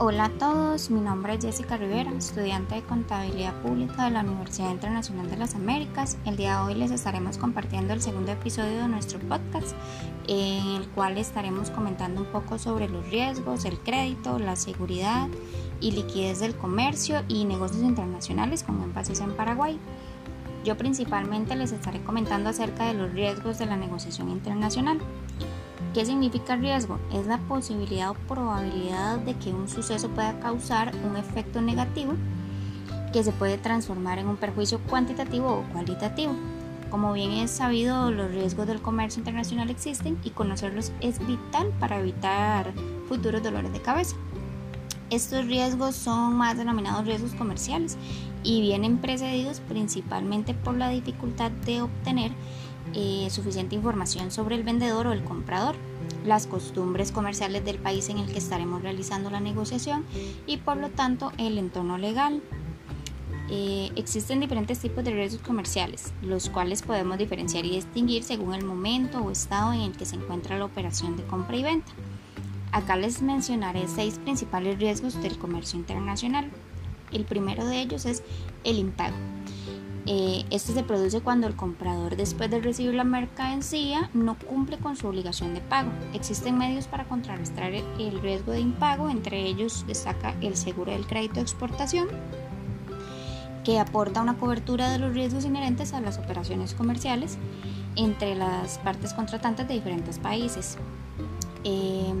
Hola a todos, mi nombre es Jessica Rivera, estudiante de Contabilidad Pública de la Universidad Internacional de las Américas. El día de hoy les estaremos compartiendo el segundo episodio de nuestro podcast, en el cual estaremos comentando un poco sobre los riesgos, el crédito, la seguridad y liquidez del comercio y negocios internacionales con énfasis en Paraguay. Yo principalmente les estaré comentando acerca de los riesgos de la negociación internacional. ¿Qué significa riesgo? Es la posibilidad o probabilidad de que un suceso pueda causar un efecto negativo que se puede transformar en un perjuicio cuantitativo o cualitativo. Como bien es sabido, los riesgos del comercio internacional existen y conocerlos es vital para evitar futuros dolores de cabeza. Estos riesgos son más denominados riesgos comerciales y vienen precedidos principalmente por la dificultad de obtener eh, suficiente información sobre el vendedor o el comprador, las costumbres comerciales del país en el que estaremos realizando la negociación y por lo tanto el entorno legal. Eh, existen diferentes tipos de riesgos comerciales, los cuales podemos diferenciar y distinguir según el momento o estado en el que se encuentra la operación de compra y venta. Acá les mencionaré seis principales riesgos del comercio internacional. El primero de ellos es el impago. Eh, este se produce cuando el comprador después de recibir la mercancía no cumple con su obligación de pago. Existen medios para contrarrestar el riesgo de impago, entre ellos destaca el seguro del crédito de exportación, que aporta una cobertura de los riesgos inherentes a las operaciones comerciales entre las partes contratantes de diferentes países. Eh,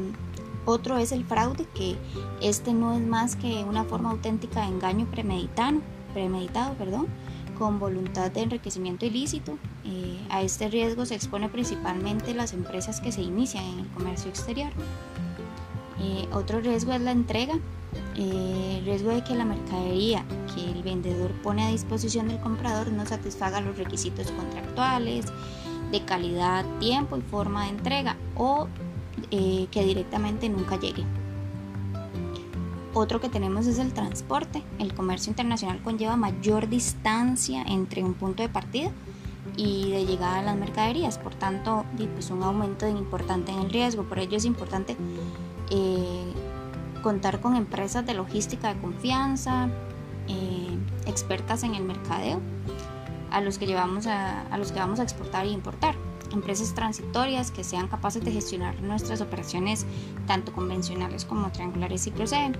otro es el fraude, que este no es más que una forma auténtica de engaño premeditado, premeditado perdón, con voluntad de enriquecimiento ilícito. Eh, a este riesgo se expone principalmente las empresas que se inician en el comercio exterior. Eh, otro riesgo es la entrega, eh, riesgo de que la mercadería que el vendedor pone a disposición del comprador no satisfaga los requisitos contractuales de calidad, tiempo y forma de entrega o que directamente nunca llegue. Otro que tenemos es el transporte. El comercio internacional conlleva mayor distancia entre un punto de partida y de llegada a las mercaderías, por tanto, pues un aumento importante en el riesgo. Por ello es importante eh, contar con empresas de logística de confianza, eh, expertas en el mercadeo, a los que llevamos a, a los que vamos a exportar e importar empresas transitorias que sean capaces de gestionar nuestras operaciones tanto convencionales como triangulares y proceden.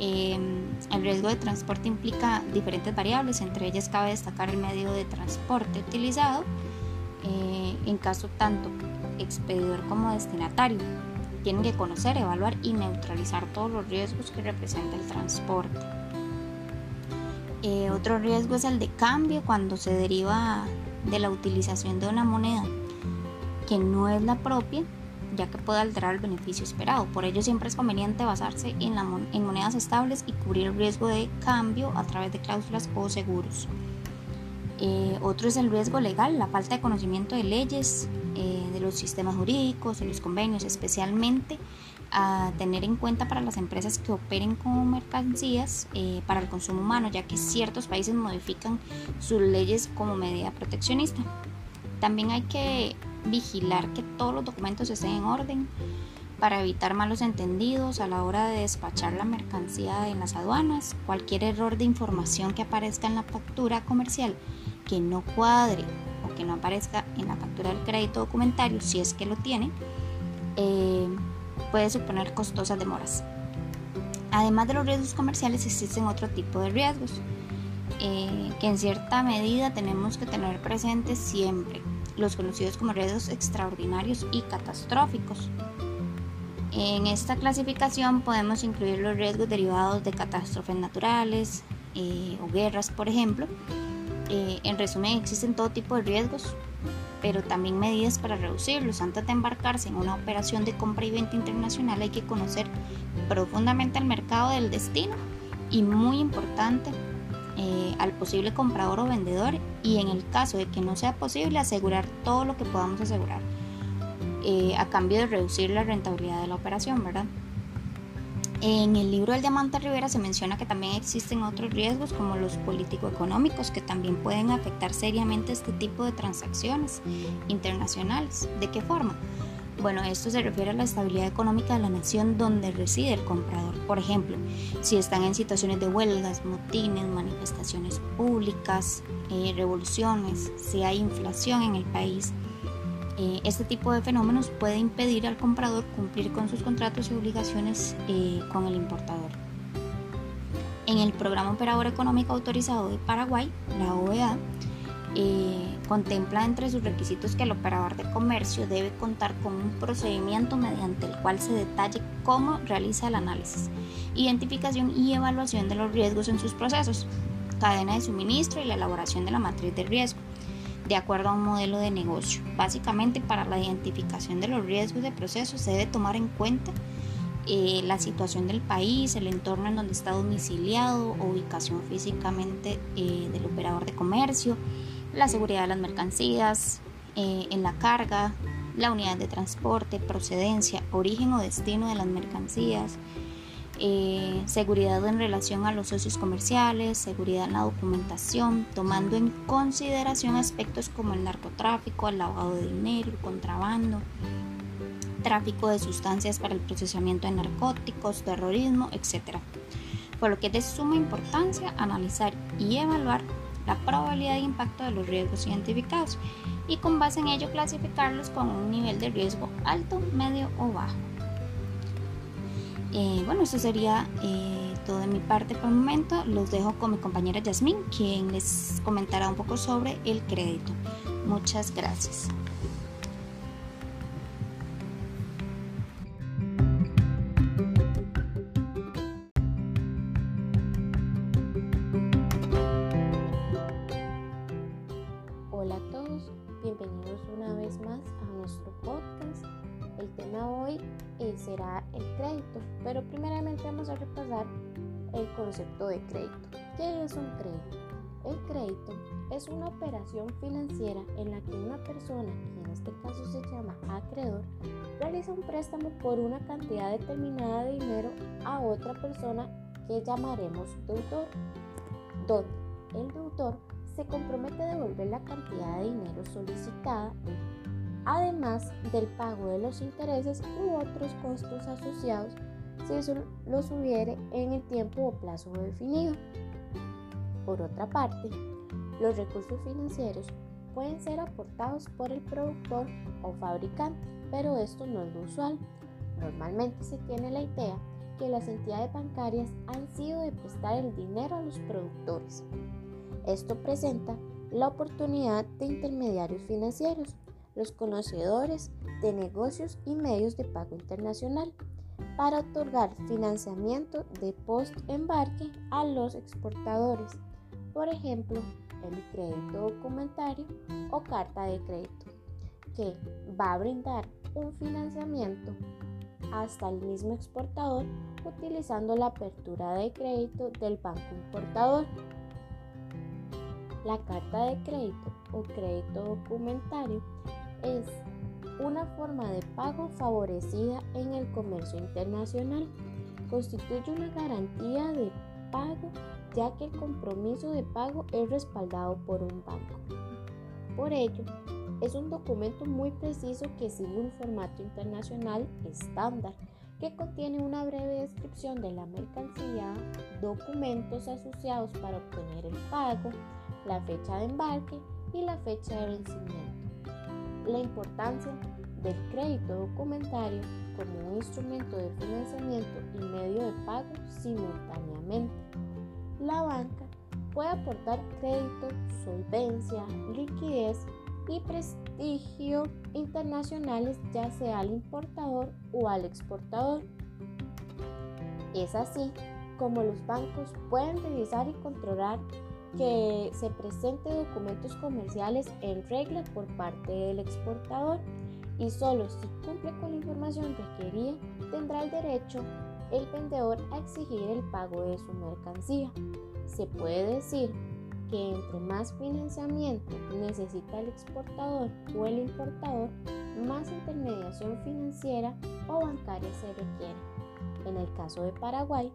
Em, el riesgo de transporte implica diferentes variables, entre ellas cabe destacar el medio de transporte utilizado eh, en caso tanto expedidor como destinatario. Tienen que conocer, evaluar y neutralizar todos los riesgos que representa el transporte. Eh, otro riesgo es el de cambio cuando se deriva de la utilización de una moneda que no es la propia, ya que puede alterar el beneficio esperado. Por ello siempre es conveniente basarse en, la, en monedas estables y cubrir el riesgo de cambio a través de cláusulas o seguros. Eh, otro es el riesgo legal, la falta de conocimiento de leyes, eh, de los sistemas jurídicos, de los convenios, especialmente a tener en cuenta para las empresas que operen con mercancías eh, para el consumo humano, ya que ciertos países modifican sus leyes como medida proteccionista. También hay que vigilar que todos los documentos estén en orden para evitar malos entendidos a la hora de despachar la mercancía en las aduanas. Cualquier error de información que aparezca en la factura comercial que no cuadre o que no aparezca en la factura del crédito documentario, si es que lo tiene, eh, puede suponer costosas demoras. Además de los riesgos comerciales existen otro tipo de riesgos eh, que en cierta medida tenemos que tener presentes siempre los conocidos como riesgos extraordinarios y catastróficos. En esta clasificación podemos incluir los riesgos derivados de catástrofes naturales eh, o guerras, por ejemplo. Eh, en resumen, existen todo tipo de riesgos, pero también medidas para reducirlos. Antes de embarcarse en una operación de compra y venta internacional hay que conocer profundamente el mercado del destino y muy importante eh, al posible comprador o vendedor y en el caso de que no sea posible asegurar todo lo que podamos asegurar eh, a cambio de reducir la rentabilidad de la operación, ¿verdad? En el libro del Diamante Rivera se menciona que también existen otros riesgos como los político-económicos que también pueden afectar seriamente este tipo de transacciones internacionales. ¿De qué forma? Bueno, esto se refiere a la estabilidad económica de la nación donde reside el comprador. Por ejemplo, si están en situaciones de huelgas, motines, manifestaciones públicas, eh, revoluciones, si hay inflación en el país, eh, este tipo de fenómenos puede impedir al comprador cumplir con sus contratos y obligaciones eh, con el importador. En el Programa Operador Económico Autorizado de Paraguay, la OEA, contempla entre sus requisitos que el operador de comercio debe contar con un procedimiento mediante el cual se detalle cómo realiza el análisis, identificación y evaluación de los riesgos en sus procesos, cadena de suministro y la elaboración de la matriz de riesgo, de acuerdo a un modelo de negocio. Básicamente, para la identificación de los riesgos de proceso se debe tomar en cuenta eh, la situación del país, el entorno en donde está domiciliado, ubicación físicamente eh, del operador de comercio, la seguridad de las mercancías, eh, en la carga, la unidad de transporte, procedencia, origen o destino de las mercancías, eh, seguridad en relación a los socios comerciales, seguridad en la documentación, tomando en consideración aspectos como el narcotráfico, el lavado de dinero, el contrabando, tráfico de sustancias para el procesamiento de narcóticos, terrorismo, etc. Por lo que es de suma importancia analizar y evaluar la probabilidad de impacto de los riesgos identificados y con base en ello clasificarlos con un nivel de riesgo alto, medio o bajo. Eh, bueno, eso sería eh, todo de mi parte por el momento. Los dejo con mi compañera Yasmín, quien les comentará un poco sobre el crédito. Muchas gracias. Será el crédito, pero primeramente vamos a repasar el concepto de crédito. ¿Qué es un crédito? El crédito es una operación financiera en la que una persona, que en este caso se llama acreedor, realiza un préstamo por una cantidad determinada de dinero a otra persona que llamaremos deudor, donde el deudor se compromete a devolver la cantidad de dinero solicitada además del pago de los intereses u otros costos asociados si eso los hubiere en el tiempo o plazo definido. Por otra parte, los recursos financieros pueden ser aportados por el productor o fabricante, pero esto no es lo usual. Normalmente se tiene la idea que las entidades bancarias han sido de prestar el dinero a los productores. Esto presenta la oportunidad de intermediarios financieros los conocedores de negocios y medios de pago internacional para otorgar financiamiento de post-embarque a los exportadores, por ejemplo, el crédito documentario o carta de crédito, que va a brindar un financiamiento hasta el mismo exportador utilizando la apertura de crédito del banco importador. La carta de crédito o crédito documentario es una forma de pago favorecida en el comercio internacional. Constituye una garantía de pago ya que el compromiso de pago es respaldado por un banco. Por ello, es un documento muy preciso que sigue un formato internacional estándar que contiene una breve descripción de la mercancía, documentos asociados para obtener el pago, la fecha de embarque y la fecha de vencimiento la importancia del crédito documentario como un instrumento de financiamiento y medio de pago simultáneamente. La banca puede aportar crédito, solvencia, liquidez y prestigio internacionales ya sea al importador o al exportador. Es así como los bancos pueden revisar y controlar que se presente documentos comerciales en regla por parte del exportador y solo si cumple con la información requerida tendrá el derecho el vendedor a exigir el pago de su mercancía. Se puede decir que entre más financiamiento necesita el exportador o el importador, más intermediación financiera o bancaria se requiere. En el caso de Paraguay,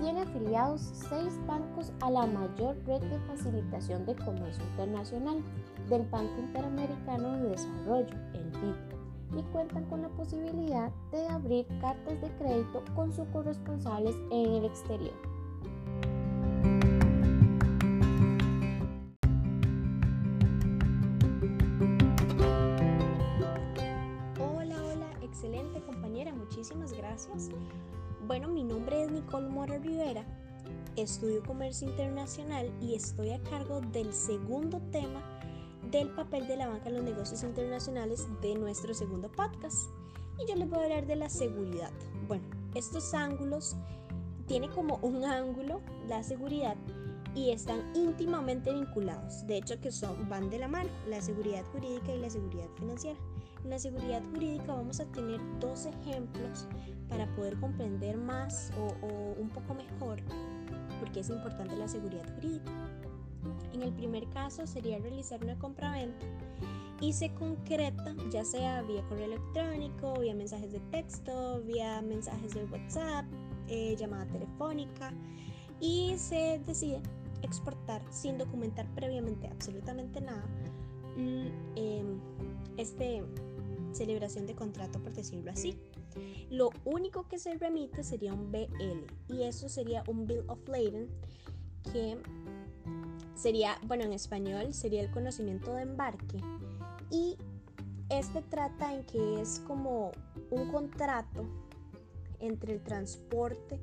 tiene afiliados seis bancos a la mayor red de facilitación de comercio internacional del Banco Interamericano de Desarrollo, el BID, y cuentan con la posibilidad de abrir cartas de crédito con sus corresponsales en el exterior. Hola, hola, excelente compañera, muchísimas gracias. Bueno, mi nombre es Nicole Mora Rivera, estudio comercio internacional y estoy a cargo del segundo tema del papel de la banca en los negocios internacionales de nuestro segundo podcast. Y yo les voy a hablar de la seguridad. Bueno, estos ángulos tienen como un ángulo la seguridad y están íntimamente vinculados. De hecho, que son van de la mano, la seguridad jurídica y la seguridad financiera. En la seguridad jurídica vamos a tener dos ejemplos para poder comprender más o, o un poco mejor por qué es importante la seguridad jurídica. En el primer caso sería realizar una compra-venta y se concreta ya sea vía correo electrónico, vía mensajes de texto, vía mensajes de WhatsApp, eh, llamada telefónica y se decide exportar sin documentar previamente absolutamente nada eh, este celebración de contrato por decirlo así. Lo único que se remite sería un BL y eso sería un Bill of Lading que sería, bueno, en español sería el conocimiento de embarque. Y este trata en que es como un contrato entre el transporte,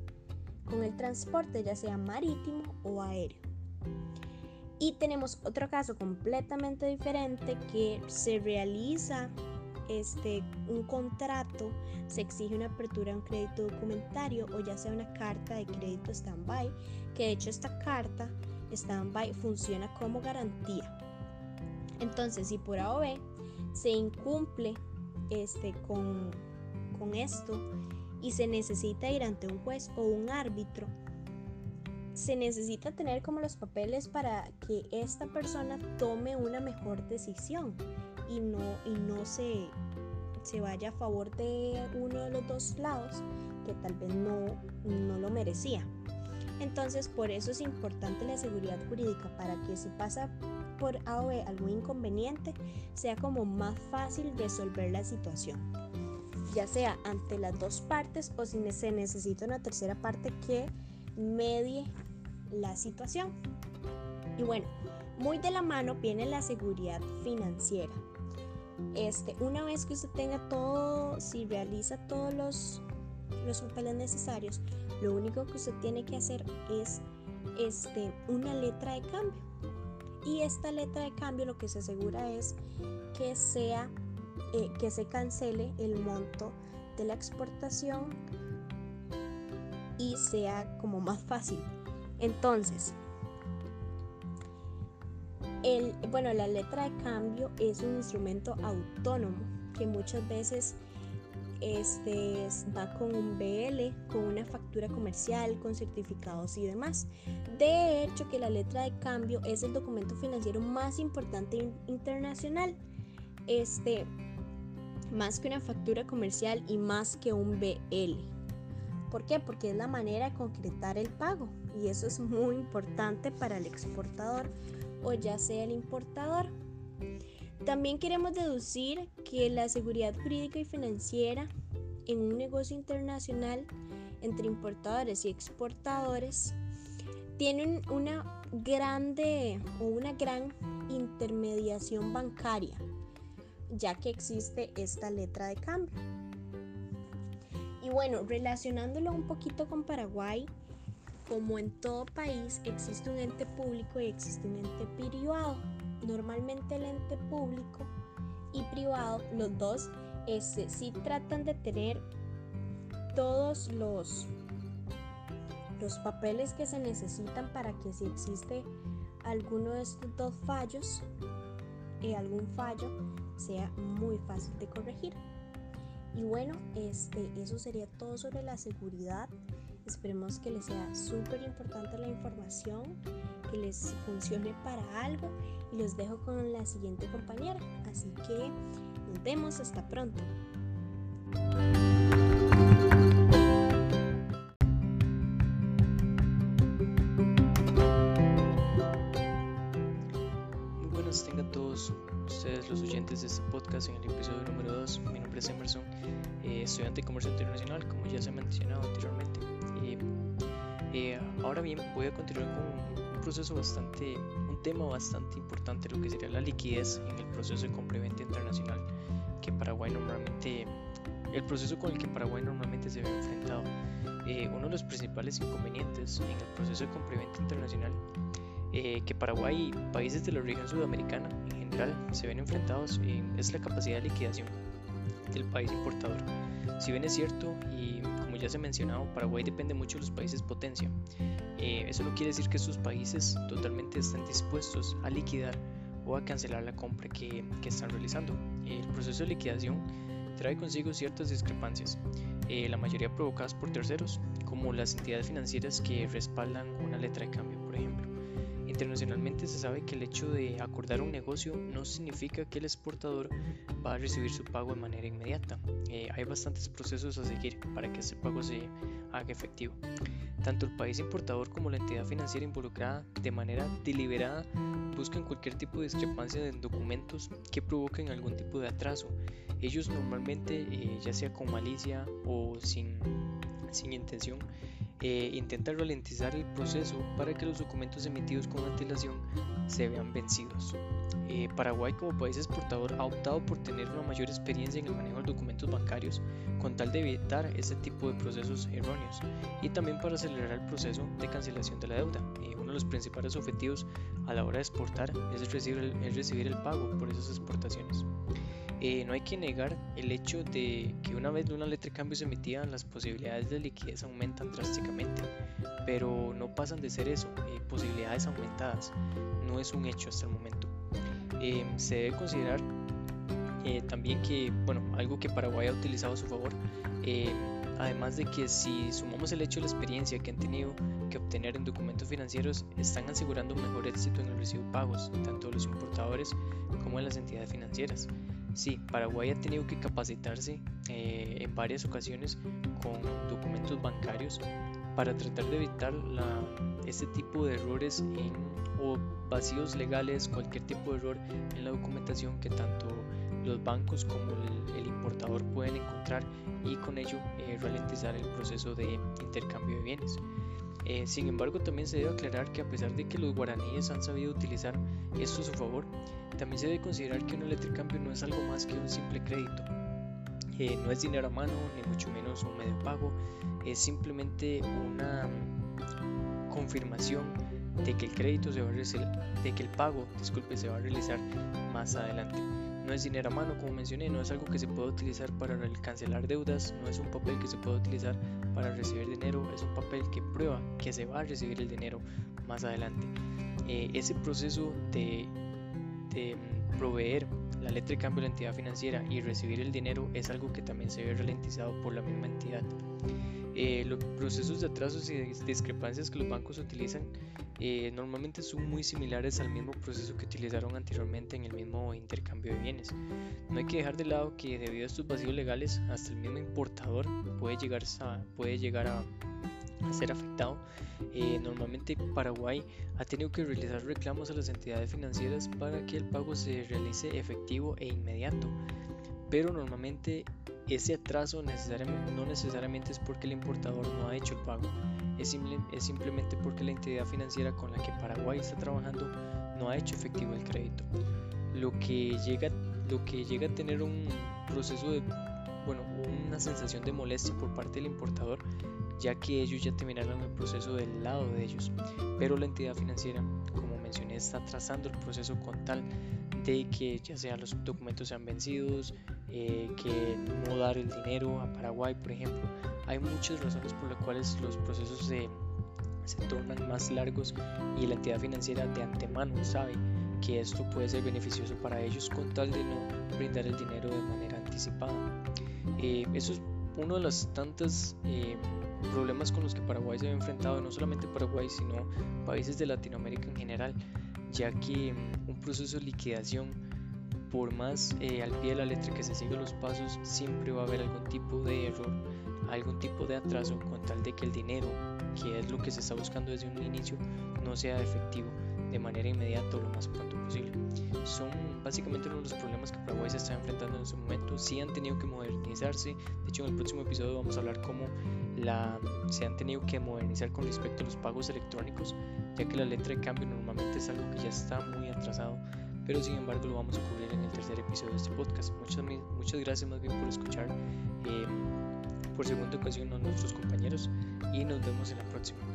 con el transporte ya sea marítimo o aéreo. Y tenemos otro caso completamente diferente que se realiza este, un contrato, se exige una apertura de un crédito documentario o ya sea una carta de crédito stand-by, que de hecho esta carta stand-by funciona como garantía. Entonces, si por A se incumple este, con, con esto y se necesita ir ante un juez o un árbitro, se necesita tener como los papeles para que esta persona tome una mejor decisión y no, y no se, se vaya a favor de uno de los dos lados que tal vez no, no lo merecía. Entonces, por eso es importante la seguridad jurídica, para que si pasa por A o B algún inconveniente, sea como más fácil resolver la situación, ya sea ante las dos partes o si se necesita una tercera parte que medie la situación. Y bueno, muy de la mano viene la seguridad financiera. Este, una vez que usted tenga todo, si realiza todos los, los papeles necesarios, lo único que usted tiene que hacer es este, una letra de cambio. Y esta letra de cambio lo que se asegura es que sea eh, que se cancele el monto de la exportación y sea como más fácil. Entonces, bueno, la letra de cambio es un instrumento autónomo que muchas veces este va con un BL, con una factura comercial, con certificados y demás. De hecho, que la letra de cambio es el documento financiero más importante internacional. Este, más que una factura comercial y más que un BL. ¿Por qué? Porque es la manera de concretar el pago y eso es muy importante para el exportador o ya sea el importador. También queremos deducir que la seguridad jurídica y financiera en un negocio internacional entre importadores y exportadores tiene una grande o una gran intermediación bancaria, ya que existe esta letra de cambio. Y bueno, relacionándolo un poquito con Paraguay, como en todo país existe un ente público y existe un ente privado. Normalmente el ente público y privado, los dos, este, sí tratan de tener todos los, los papeles que se necesitan para que si existe alguno de estos dos fallos, eh, algún fallo, sea muy fácil de corregir. Y bueno, este, eso sería todo sobre la seguridad. Esperemos que les sea súper importante la información, que les funcione para algo y los dejo con la siguiente compañera. Así que nos vemos hasta pronto. Muy buenas tengan todos ustedes los oyentes de este podcast en el episodio número 2. Mi nombre es Emerson, eh, estudiante de Comercio Internacional, como ya se ha mencionado anteriormente. Eh, ahora bien, voy a continuar con un proceso bastante, un tema bastante importante, lo que sería la liquidez en el proceso de compra y venta internacional, que Paraguay normalmente, el proceso con el que Paraguay normalmente se ve enfrentado. Eh, uno de los principales inconvenientes en el proceso de compra y venta internacional eh, que Paraguay y países de la región sudamericana en general se ven enfrentados es la capacidad de liquidación del país importador. Si bien es cierto, y como ya se ha mencionado, Paraguay depende mucho de los países potencia. Eh, eso no quiere decir que estos países totalmente están dispuestos a liquidar o a cancelar la compra que, que están realizando. El proceso de liquidación trae consigo ciertas discrepancias, eh, la mayoría provocadas por terceros, como las entidades financieras que respaldan una letra de cambio, por ejemplo. Internacionalmente se sabe que el hecho de acordar un negocio no significa que el exportador va a recibir su pago de manera inmediata. Eh, hay bastantes procesos a seguir para que ese pago se haga efectivo. Tanto el país importador como la entidad financiera involucrada de manera deliberada buscan cualquier tipo de discrepancia en documentos que provoquen algún tipo de atraso. Ellos normalmente, eh, ya sea con malicia o sin, sin intención, eh, intenta ralentizar el proceso para que los documentos emitidos con antelación se vean vencidos. Eh, Paraguay como país exportador ha optado por tener una mayor experiencia en el manejo de documentos bancarios con tal de evitar ese tipo de procesos erróneos y también para acelerar el proceso de cancelación de la deuda. Eh, uno de los principales objetivos a la hora de exportar es recibir es recibir el pago por esas exportaciones. Eh, no hay que negar el hecho de que una vez una letra de cambio se emitía, las posibilidades de liquidez aumentan drásticamente, pero no pasan de ser eso, eh, posibilidades aumentadas, no es un hecho hasta el momento. Eh, se debe considerar también que, bueno, algo que Paraguay ha utilizado a su favor, además de que si sumamos el hecho de la experiencia que han tenido que obtener en documentos financieros, están asegurando un mejor éxito en el recibo de pagos, tanto de los importadores como de las entidades financieras. Sí, Paraguay ha tenido que capacitarse eh, en varias ocasiones con documentos bancarios para tratar de evitar la, este tipo de errores o vacíos legales, cualquier tipo de error en la documentación que tanto los bancos como el, importador pueden encontrar y con ello eh, ralentizar el proceso de intercambio de bienes. Eh, sin embargo, también se debe aclarar que a pesar de que los guaraníes han sabido utilizar esto a su favor, también se debe considerar que un electricambio no es algo más que un simple crédito. Eh, no es dinero a mano, ni mucho menos un medio pago, es simplemente una confirmación de que el crédito se va a de que el pago, disculpe, se va a realizar más adelante. No es dinero a mano, como mencioné, no es algo que se pueda utilizar para cancelar deudas, no es un papel que se pueda utilizar para recibir dinero, es un papel que prueba que se va a recibir el dinero más adelante. Eh, ese proceso de, de proveer la letra de cambio de la entidad financiera y recibir el dinero es algo que también se ve ralentizado por la misma entidad. Eh, los procesos de atrasos y discrepancias que los bancos utilizan eh, normalmente son muy similares al mismo proceso que utilizaron anteriormente en el mismo intercambio de bienes. No hay que dejar de lado que debido a estos vacíos legales, hasta el mismo importador puede llegar a, puede llegar a, ser afectado. Eh, normalmente Paraguay ha tenido que realizar reclamos a las entidades financieras para que el pago se realice efectivo e inmediato. Pero normalmente ese atraso necesariamente, no necesariamente es porque el importador no ha hecho el pago, es, es simplemente porque la entidad financiera con la que Paraguay está trabajando no ha hecho efectivo el crédito, lo que llega, lo que llega a tener un proceso de, bueno, una sensación de molestia por parte del importador, ya que ellos ya terminaron el proceso del lado de ellos, pero la entidad financiera, como mencioné, está trazando el proceso con tal de que ya sea los documentos sean vencidos, eh, que no dar el dinero a Paraguay, por ejemplo. Hay muchas razones por las cuales los procesos se, se tornan más largos y la entidad financiera de antemano sabe que esto puede ser beneficioso para ellos con tal de no brindar el dinero de manera anticipada. Eh, eso es uno de los tantos eh, problemas con los que Paraguay se ha enfrentado, no solamente Paraguay, sino países de Latinoamérica en general, ya que un proceso de liquidación por más eh, al pie de la letra que se sigan los pasos, siempre va a haber algún tipo de error, algún tipo de atraso con tal de que el dinero, que es lo que se está buscando desde un inicio, no sea efectivo. de manera inmediata o lo más pronto posible. Son básicamente uno de los problemas que Paraguay se está enfrentando en este momento. Sí han tenido que modernizarse. De hecho, en el próximo episodio vamos a hablar cómo la, se han tenido que modernizar con respecto a los pagos electrónicos, ya que la letra de cambio normalmente es algo que ya está muy atrasado pero sin embargo lo vamos a cubrir en el tercer episodio de este podcast. Muchas, muchas gracias más bien por escuchar eh, por segunda ocasión a nuestros compañeros y nos vemos en la próxima.